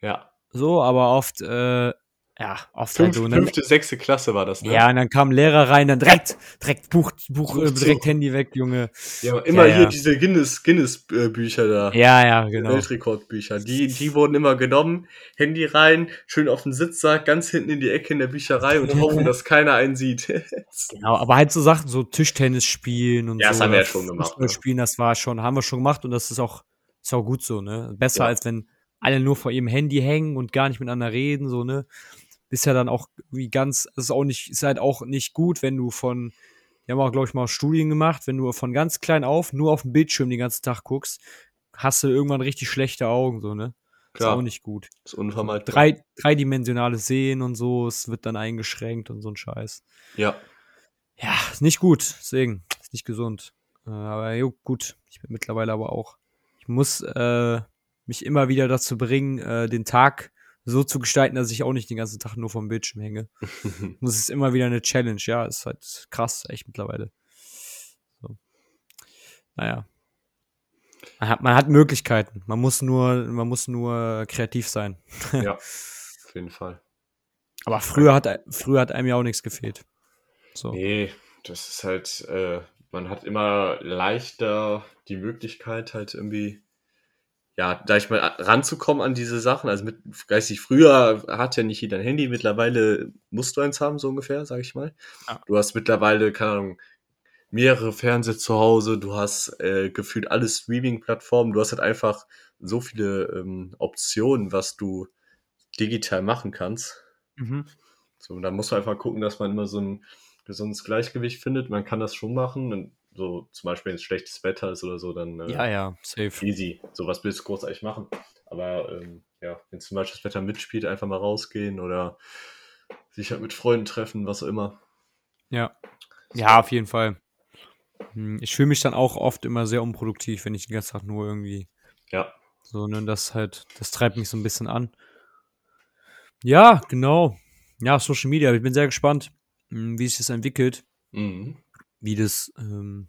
Ja. So, aber oft, äh, ja, oft Fünf, halt so, ne? Fünfte, sechste Klasse war das, ne? Ja, und dann kam Lehrer rein, dann direkt, direkt Buch, Buch, Buch äh, zu. direkt Handy weg, Junge. Ja, immer Ja, hier ja. diese Guinness, Guinness-Bücher da. Ja, ja, genau. Weltrekordbücher. Die, die wurden immer genommen, Handy rein, schön auf den Sitzsack, ganz hinten in die Ecke in der Bücherei und hoffen, dass keiner einen sieht. <laughs> Genau, aber halt so Sachen, so Tischtennis spielen und Ja, so. das haben wir ja schon gemacht, Fußball spielen, das war schon, haben wir schon gemacht und das ist auch, ist auch gut so, ne? Besser Ja. als wenn alle nur vor ihrem Handy hängen und gar nicht miteinander reden, so, ne? Ist ja dann auch wie ganz, ist auch nicht, ist halt auch nicht gut, wenn du von, wir haben auch, glaube ich, mal Studien gemacht, wenn du von ganz klein auf nur auf den Bildschirm den ganzen Tag guckst, hast du irgendwann richtig schlechte Augen, so, ne? Ist Klar. auch nicht gut. Ist unvermeidbar. Drei, dreidimensionales Sehen und so, es wird dann eingeschränkt und so ein Scheiß. Ja. Ja, ist nicht gut, deswegen, ist nicht gesund. Äh, aber jo, gut, ich bin mittlerweile aber auch. Ich muss äh, mich immer wieder dazu bringen, äh, den Tag so zu gestalten, dass ich auch nicht den ganzen Tag nur vom Bildschirm hänge. <laughs> Muss es immer wieder eine Challenge, ja, ist halt krass, echt mittlerweile. So. Naja. Man hat, man hat Möglichkeiten. Man muss nur, man muss nur kreativ sein. <laughs> ja. Auf jeden Fall. Aber früher hat, früher hat einem ja auch nichts gefehlt. So. Nee, das ist halt, äh, man hat immer leichter die Möglichkeit, halt irgendwie, ja, sag ich mal, ranzukommen an diese Sachen. Also mit, geistig, früher hat ja nicht jeder ein Handy, mittlerweile musst du eins haben, so ungefähr, sag ich mal. Ja. Du hast mittlerweile, keine Ahnung, mehrere Fernseher zu Hause, du hast äh, gefühlt alle Streaming-Plattformen, du hast halt einfach so viele ähm, Optionen, was du digital machen kannst. Mhm. So, und dann muss man einfach gucken, dass man immer so ein gesundes Gleichgewicht findet. Man kann das schon machen. Und so zum Beispiel, wenn es schlechtes Wetter ist oder so, dann äh, Ja, ja, safe. easy. So was willst du großartig machen. Aber ähm, ja, wenn zum Beispiel das Wetter mitspielt, einfach mal rausgehen oder sich halt mit Freunden treffen, was auch immer. Ja. Ja, auf jeden Fall. Hm, Ich fühle mich dann auch oft immer sehr unproduktiv, wenn ich den ganzen Tag nur irgendwie Ja, so, ne, das halt, das treibt mich so ein bisschen an. Ja, genau. Ja, Social Media, ich bin sehr gespannt, wie sich das entwickelt, mhm. wie das, ähm,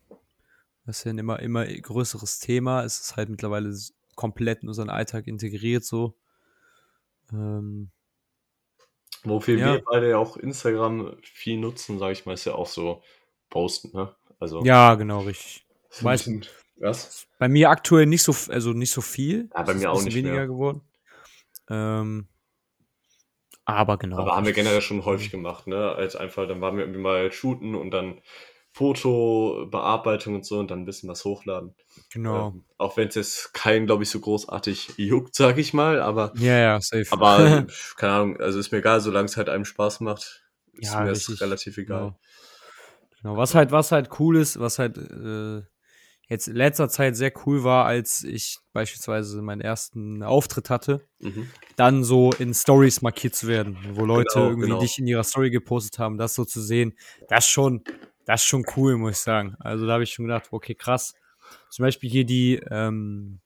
das ist ja ein immer, immer größeres Thema. Es ist halt mittlerweile komplett in unseren Alltag integriert so. Ähm, wofür Ja. wir beide ja auch Instagram viel nutzen, sage ich mal, ist ja auch so posten, ne? Also, ja, genau, richtig. bisschen- was? Bei mir aktuell nicht so, also nicht so viel. Ja, bei mir auch nicht weniger mehr. geworden. Ähm, aber genau. Aber haben wir generell schon häufig gemacht, ne? Als einfach, dann waren wir irgendwie mal shooten und dann Fotobearbeitung und so und dann ein bisschen was hochladen. Genau. Ähm, auch wenn es jetzt keinen, glaube ich, so großartig juckt, sag ich mal, aber, ja, ja, safe. aber <laughs> keine Ahnung, also ist mir egal, solange es halt einem Spaß macht, ist Ja, mir das relativ egal. Genau. genau. Was halt, was halt cool ist, was halt äh, jetzt in letzter Zeit sehr cool war, als ich beispielsweise meinen ersten Auftritt hatte, Mhm. dann so in Stories markiert zu werden, wo Leute Genau, irgendwie genau. dich in ihrer Story gepostet haben, das so zu sehen, das schon, das ist schon cool, muss ich sagen. Also da habe ich schon gedacht, okay, krass. Zum Beispiel hier die, ähm,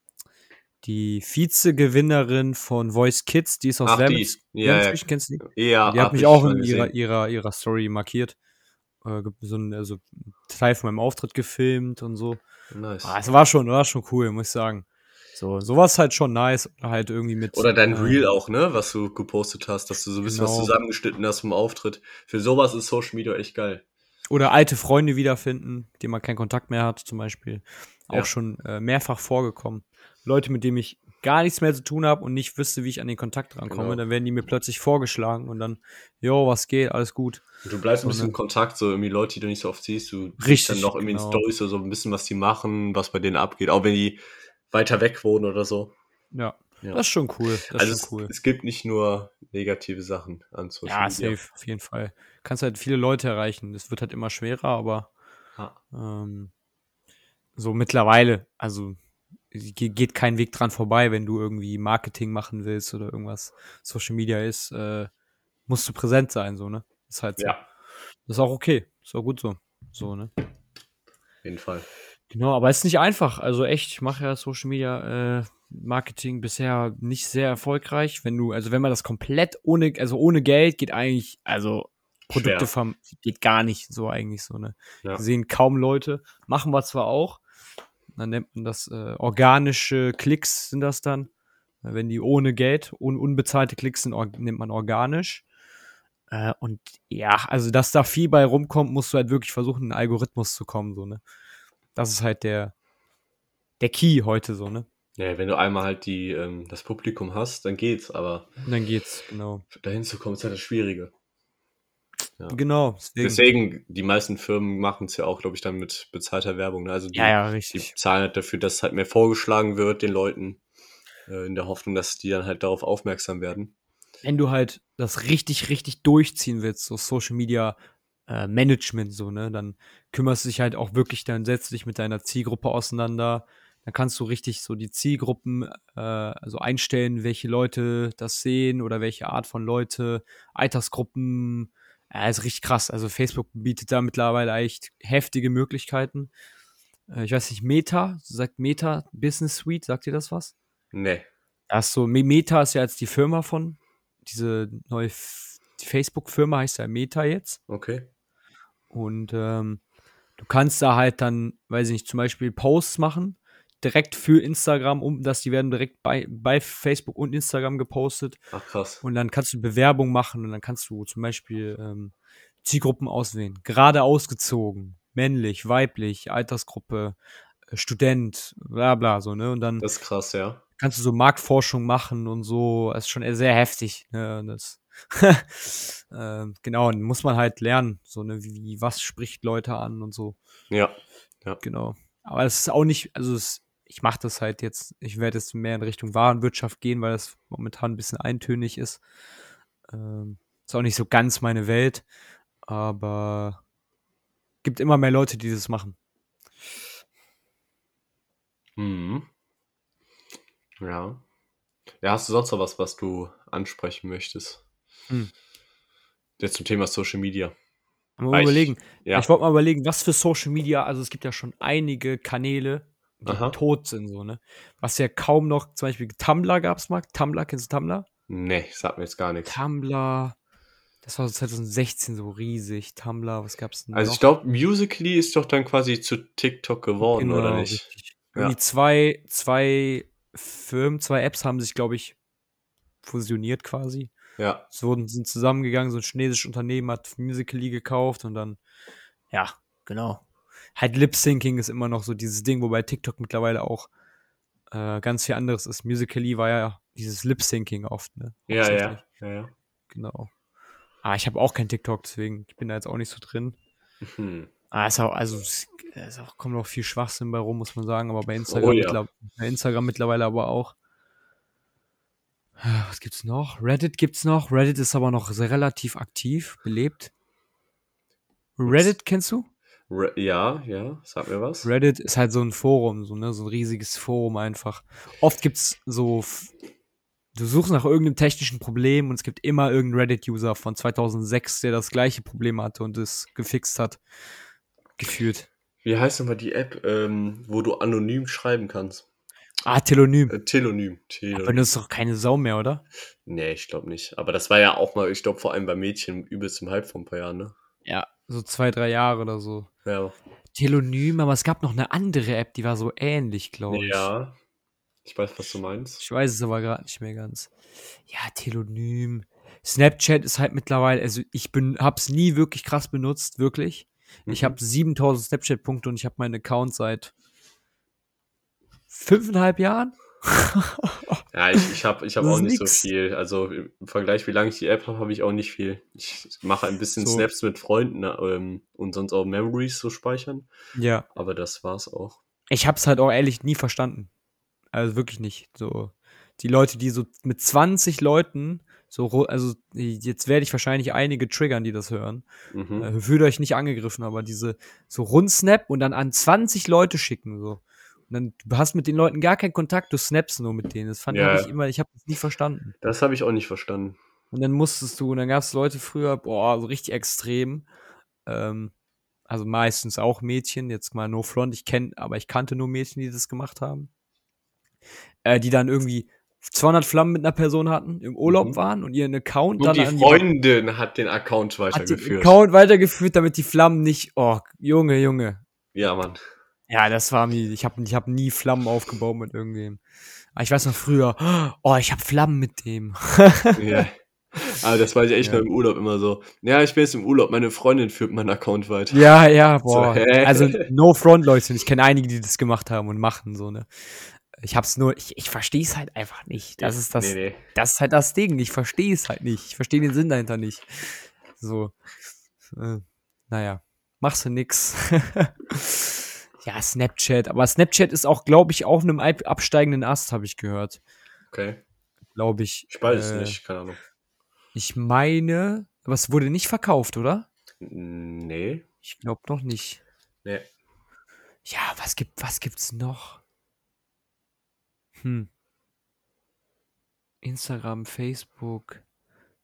die Vize-Gewinnerin von Voice Kids, die ist aus. Wermitz. Ja, ja. Kennst du die? Ja, Die hat mich ich auch in ihrer, ihrer, ihrer Story markiert. Äh, so ein, also einen Teil von meinem Auftritt gefilmt und so. Nice. Ah, es war schon, war schon cool, muss ich sagen. So, sowas halt schon nice. Oder halt irgendwie mit. Oder dein äh, Reel auch, ne? Was du gepostet hast, dass du so ein bisschen was Genau. zusammengeschnitten hast vom Auftritt. Für sowas ist Social Media echt geil. Oder alte Freunde wiederfinden, die man keinen Kontakt mehr hat, zum Beispiel. Auch Ja. schon äh, mehrfach vorgekommen. Leute, mit denen ich gar nichts mehr zu tun habe und nicht wüsste, wie ich an den Kontakt rankomme, Genau. dann werden die mir plötzlich vorgeschlagen und dann, jo, was geht, alles gut. Und du bleibst ein bisschen in Kontakt, so irgendwie Leute, die du nicht so oft siehst. Du siehst Richtig, dann noch irgendwie in genau. Stories oder so ein bisschen, was die machen, was bei denen abgeht, auch wenn die weiter weg wohnen oder so. Ja, Ja. das ist schon cool. Das also es, schon cool. es gibt nicht nur negative Sachen an Social Ja, Media. safe, auf jeden Fall. Kannst halt viele Leute erreichen. Das wird halt immer schwerer, aber Ja. ähm, so mittlerweile, also geht kein Weg dran vorbei, wenn du irgendwie Marketing machen willst oder irgendwas Social Media ist, äh, musst du präsent sein, so, ne? Ist halt so. ja, Das ist auch okay. Ist auch gut so. So, ne? auf jeden Fall. Genau, aber es ist nicht einfach. Also echt, ich mache ja Social Media äh, Marketing bisher nicht sehr erfolgreich. Wenn du, also wenn man das komplett ohne, also ohne Geld geht eigentlich, also Produkte vom geht gar nicht so eigentlich so, ne? Ja. Sehen kaum Leute. Machen wir zwar auch. Dann nennt man das äh, organische Klicks sind das dann. Wenn die ohne Geld, un unbezahlte Klicks sind, nennt man organisch. Äh, und ja, also dass da viel bei rumkommt, musst du halt wirklich versuchen, einen Algorithmus zu kommen, so, ne? Das ist halt der, der Key heute so, ne? Ja, wenn du einmal halt die, ähm, das Publikum hast, dann geht's, aber Und dann geht's, genau. dahin zu kommen, ist halt das Schwierige. Ja. Genau, deswegen. Deswegen, die meisten Firmen machen es ja auch, glaube ich, dann mit bezahlter Werbung. Ne? Also die, ja, ja, die richtig. zahlen halt dafür, dass halt mehr vorgeschlagen wird den Leuten, äh, in der Hoffnung, dass die dann halt darauf aufmerksam werden. Wenn du halt das richtig, richtig durchziehen willst, so Social Media äh, Management, so, ne, dann kümmerst du dich halt auch wirklich, dann setzt du dich mit deiner Zielgruppe auseinander. Dann kannst du richtig so die Zielgruppen äh, also einstellen, welche Leute das sehen oder welche Art von Leute, Altersgruppen. Ja, ist richtig krass. Also Facebook bietet da mittlerweile echt heftige Möglichkeiten. Äh, ich weiß nicht, Meta, sagt Meta Business Suite, sagt ihr das was? Nee. Das ist so, Me- Meta ist ja jetzt die Firma von, diese neue Facebook-Firma heißt ja Meta jetzt. Okay. Und ähm, du kannst da halt dann, weiß ich nicht, zum Beispiel Posts machen, direkt für Instagram, um dass die werden direkt bei, bei Facebook und Instagram gepostet. Ach krass. Und dann kannst du Bewerbung machen und dann kannst du zum Beispiel ähm, Zielgruppen auswählen. Gerade ausgezogen, männlich, weiblich, Altersgruppe, äh, Student, bla bla, so, ne? Und dann Das ist krass, ja. kannst du so Marktforschung machen und so. Das ist schon sehr heftig. Ne? Das, <laughs> ähm, genau, dann muss man halt lernen, so ne, wie, was spricht Leute an und so. Ja. Genau. Aber es ist auch nicht, also es, ich mache das halt jetzt, ich werde jetzt mehr in Richtung Warenwirtschaft gehen, weil das momentan ein bisschen eintönig ist. Ähm, ist auch nicht so ganz meine Welt, aber gibt immer mehr Leute, die das machen. Mhm. Ja. Ja, hast du sonst noch was, was du ansprechen möchtest? Hm. Jetzt zum Thema Social Media. Mal Weil ich- überlegen. Ja. Ich wollte mal überlegen, was für Social Media, also es gibt ja schon einige Kanäle, die Aha. tot sind, so, ne? Was ja kaum noch, zum Beispiel Tumblr gab es mal. Tumblr, kennst du Tumblr? Nee, sagt mir jetzt gar nichts. Tumblr, das war so 2016 so riesig. Tumblr, was gab's denn Also noch? ich glaube, Musically ist doch dann quasi zu TikTok geworden, oder Genau, nicht? richtig. Ja. Irgendwie zwei, zwei Firmen, zwei Apps haben sich, glaube ich, fusioniert quasi. Ja. Es wurden, sind zusammengegangen, so ein chinesisches Unternehmen hat Musical.ly gekauft und dann, ja, genau. Halt Lip-Syncing ist immer noch so dieses Ding, wobei TikTok mittlerweile auch äh, ganz viel anderes ist. Musical.ly war ja dieses Lip-Syncing oft, ne? Ja, ja. ja, ja. Genau. Ah, ich habe auch kein TikTok, deswegen, ich bin da jetzt auch nicht so drin. Hm. Ah, ist auch, also, es auch, kommt auch viel Schwachsinn bei rum, muss man sagen, aber bei Instagram, Oh ja. mittler- bei Instagram mittlerweile aber auch. Ah, Was gibt's noch? Reddit gibt's noch. Reddit ist aber noch relativ aktiv, belebt. Reddit kennst du? Re ja, ja, sag mir was. Reddit ist halt so ein Forum, so, ne, so ein riesiges Forum einfach. Oft gibt's so, du suchst nach irgendeinem technischen Problem und es gibt immer irgendeinen Reddit-User von 2006, der das gleiche Problem hatte und es gefixt hat. Gefühlt. Wie heißt nochmal die App, ähm, wo du anonym schreiben kannst? Ah, Telonym. Äh, Telonym. Aber Telonym. das ist doch keine Sau mehr, oder? Nee, ich glaube nicht. Aber das war ja auch mal, ich glaube vor allem bei Mädchen übelst im Hype vor ein paar Jahren, ne? Ja. So zwei, drei Jahre oder so. Ja. Telonym, aber es gab noch eine andere App, die war so ähnlich, glaube ich. Ja. Ich weiß, was du meinst. Ich weiß es aber gerade nicht mehr ganz. Ja, Telonym. Snapchat ist halt mittlerweile, also ich bin, hab's nie wirklich krass benutzt, wirklich. Ich Mhm. habe 7000 Snapchat-Punkte und ich habe meinen Account seit fünfeinhalb Jahren. <laughs> Ja, ich, ich habe ich hab Das auch nicht nix. so viel. Also im Vergleich, wie lange ich die App habe, habe ich auch nicht viel. Ich mache ein bisschen So. Snaps mit Freunden ähm, und sonst auch Memories so speichern. Ja. Aber das war's auch. Ich hab's halt auch ehrlich nie verstanden. Also wirklich nicht. So, die Leute, die so mit 20 Leuten, so, also jetzt werde ich wahrscheinlich einige triggern, die das hören. Mhm. Äh, fühlt euch nicht angegriffen, aber diese so Rundsnap und dann an 20 Leute schicken, so. Und dann du hast mit den Leuten gar keinen Kontakt, du snappst nur mit denen. Das fand Ja. ich immer, ich habe das nie verstanden. Das habe ich auch nicht verstanden. Und dann musstest du, und dann gab es Leute früher, boah, so richtig extrem. Ähm, also meistens auch Mädchen, jetzt mal no front, ich kenne, aber ich kannte nur Mädchen, die das gemacht haben. Äh, die dann irgendwie 200 Flammen mit einer Person hatten, im Urlaub Mhm. waren und ihren Account Und dann die Freundin hat den Account hat den weitergeführt. Account weitergeführt, damit die Flammen nicht, oh, Junge, Junge. Ja, Mann. Ja, das war mir, ich habe ich hab nie Flammen aufgebaut mit irgendwem. Aber ich weiß noch früher, oh, ich habe Flammen mit dem. <laughs> Ja. Aber das war ich echt Ja. nur im Urlaub immer so. Ja, ich bin jetzt im Urlaub, meine Freundin führt meinen Account weiter. Ja, ja, <laughs> boah. hä? also no front, Leute. Ich kenne einige, die das gemacht haben und machen so, ne. Ich hab's nur, ich, ich verstehe es halt einfach nicht. Das ist das, Nee, nee. das ist halt das Ding. Ich verstehe es halt nicht. Ich verstehe den Sinn dahinter nicht. So. Äh, naja, machst du nix. <laughs> ja, Snapchat. Aber Snapchat ist auch, glaube ich, auf einem ab- absteigenden Ast, habe ich gehört. Okay. Glaube ich. Ich weiß es Äh, nicht, keine Ahnung. Ich meine, aber es wurde nicht verkauft, oder? Nee. Ich glaube noch nicht. Nee. Ja, was gibt, was gibt's noch? Hm. Instagram, Facebook,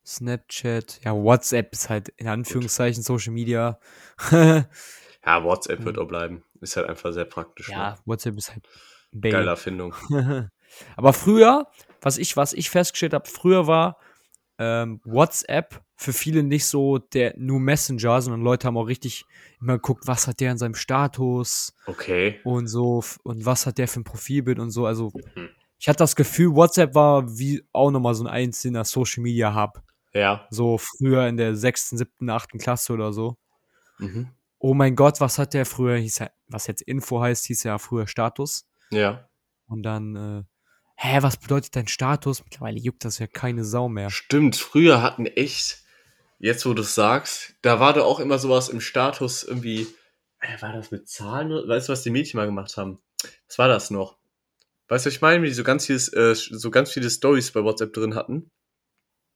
Snapchat, ja, WhatsApp ist halt in Anführungszeichen Social Media. <laughs> Ja, WhatsApp wird auch bleiben. Ist halt einfach sehr praktisch. ja, Ne? WhatsApp ist halt Baby. Geile Erfindung. <laughs> Aber früher, was ich, was ich festgestellt habe, früher war ähm, WhatsApp für viele nicht so der nur Messenger, sondern Leute haben auch richtig immer geguckt, was hat der in seinem Status Okay. und so und was hat der für ein Profilbild und so. Also Mhm. ich hatte das Gefühl, WhatsApp war wie auch nochmal so ein einzelner Social Media Hub. Ja. So früher in der sechsten, siebten, achten Klasse oder so. Mhm. Oh mein Gott, was hat der früher, hieß ja, was jetzt Info heißt, hieß ja früher Status. Ja. Und dann, äh, hä, was bedeutet dein Status? Mittlerweile juckt das ja keine Sau mehr. Stimmt, früher hatten echt, jetzt wo du es sagst, da war da auch immer sowas im Status irgendwie, äh, war das mit Zahlen? oder- Weißt du, was die Mädchen mal gemacht haben? Was war das noch? Weißt du, was ich meine, wie die so ganz vieles, äh, so ganz viele Stories bei WhatsApp drin hatten?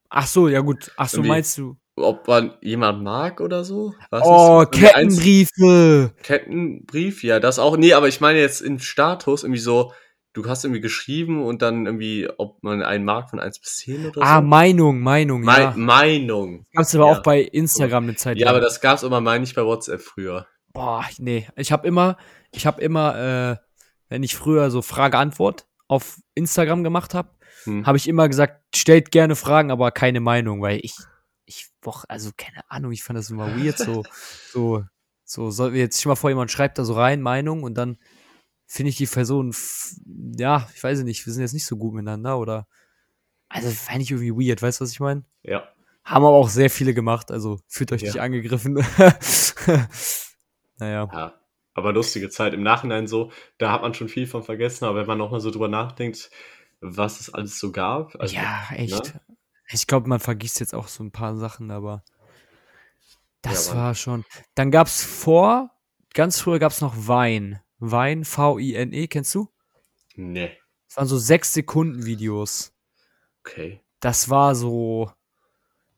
Ach so, ja gut. Ach so, Irgendwie- meinst du? Ob man jemand mag oder so? Was Oh, ist- eins- Kettenbriefe. Kettenbrief, ja, das auch. Nee, aber ich meine jetzt im Status irgendwie so, du hast irgendwie geschrieben und dann irgendwie, ob man einen mag von 1 bis 10 oder Ah, so. Meinung, Meinung, Mei- ja. Meinung. Gab's aber ja. auch bei Instagram eine Zeit Ja, lang. aber das gab's immer, meine ich, bei WhatsApp früher. Boah, nee. Ich habe immer, ich habe immer, äh, wenn ich früher so Frage-Antwort auf Instagram gemacht habe, Hm. habe ich immer gesagt, stellt gerne Fragen, aber keine Meinung, weil ich, ich, boah, also keine Ahnung, ich fand das immer weird, <laughs> so, so, so, soll jetzt dir mal vor, jemand schreibt da so rein, Meinung, und dann finde ich die Person, ja, ich weiß nicht, wir sind jetzt nicht so gut miteinander, oder, also fand ich irgendwie weird, weißt du, was ich meine? Ja. Haben aber auch sehr viele gemacht, also fühlt euch Ja. nicht angegriffen. <laughs> naja. Ja. Aber lustige Zeit. Im Nachhinein so, da hat man schon viel von vergessen, aber wenn man nochmal so drüber nachdenkt, was es alles so gab. Also, ja, echt. ne? Ich glaube, man vergisst jetzt auch so ein paar Sachen, aber das Ja, war schon. Dann gab's vor, ganz früher gab's noch Wein. Wein, V-I-N-E, kennst du? Nee. Das waren so sechs Sekunden Videos. Okay. Das war so,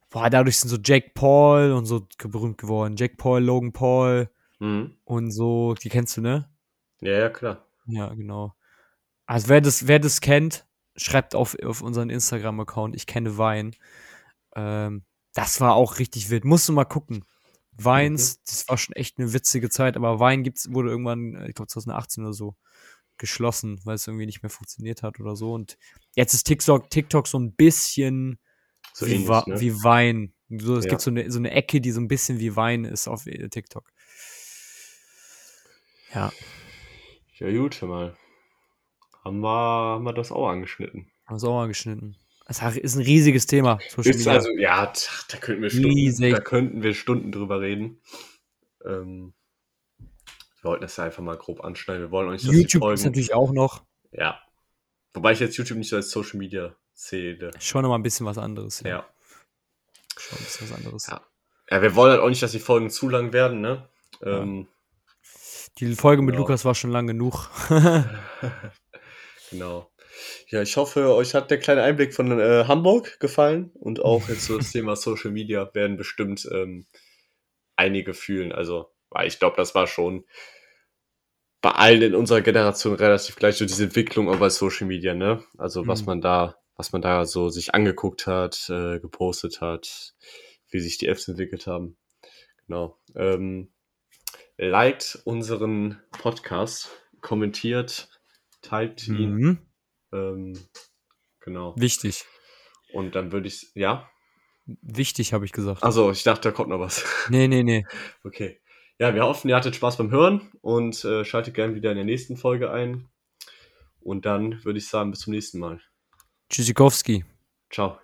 boah, dadurch sind so Jake Paul und so berühmt geworden. Jake Paul, Logan Paul Mhm. und so, die kennst du, ne? Ja, ja, klar. Ja, genau. Also wer das, wer das kennt, schreibt auf, auf unseren Instagram-Account, ich kenne Wein. Ähm, das war auch richtig wild. Musst du mal gucken. Weins, das war schon echt eine witzige Zeit, aber Wein gibt's, wurde irgendwann, äh, ich glaube 2018 oder so, geschlossen, weil es irgendwie nicht mehr funktioniert hat oder so. Und jetzt ist TikTok, TikTok so ein bisschen So wie, ähnlich, Wa- ne? wie Wein. So, es Ja. gibt so eine, so eine Ecke, die so ein bisschen wie Wein ist auf äh, TikTok. Ja, Ja, gut, hör mal. Haben wir, haben wir das auch angeschnitten. haben wir auch mal geschnitten. Das ist ein riesiges Thema. Ist also, ja, da könnten wir Stunden, Riesig. da könnten wir Stunden drüber reden. Ähm, wir wollten das ja einfach mal grob anschneiden. Wir wollen euch die YouTube ist Folgen- natürlich auch noch Ja. Wobei ich jetzt YouTube nicht so als Social Media zähle. schon noch mal ein bisschen was anderes. Ja. Schon ein bisschen was anderes. Ja. Ja, wir wollen halt auch nicht, dass die Folgen zu lang werden, ne? Ähm, Die Folge mit Genau. Lukas war schon lang genug. <laughs> <laughs> genau. Ja, ich hoffe, euch hat der kleine Einblick von äh, Hamburg gefallen und auch jetzt so das <laughs> Thema Social Media werden bestimmt ähm, einige fühlen. Also, ich glaube, das war schon bei allen in unserer Generation relativ gleich so diese Entwicklung auch bei Social Media, ne? Also was Mhm. man da, was man da so sich angeguckt hat, äh, gepostet hat, wie sich die Apps entwickelt haben. Genau. Ähm, liked unseren Podcast, kommentiert, teilt ihn. mhm. Ähm, genau. Wichtig. Und dann würde ich, ja. Wichtig, habe ich gesagt. Also, ich dachte, da kommt noch was. <laughs> Nee, nee, nee. Okay. Ja, wir hoffen, ihr hattet Spaß beim Hören und äh, schaltet gerne wieder in der nächsten Folge ein. Und dann würde ich sagen, bis zum nächsten Mal. Tschüssikowski. Ciao.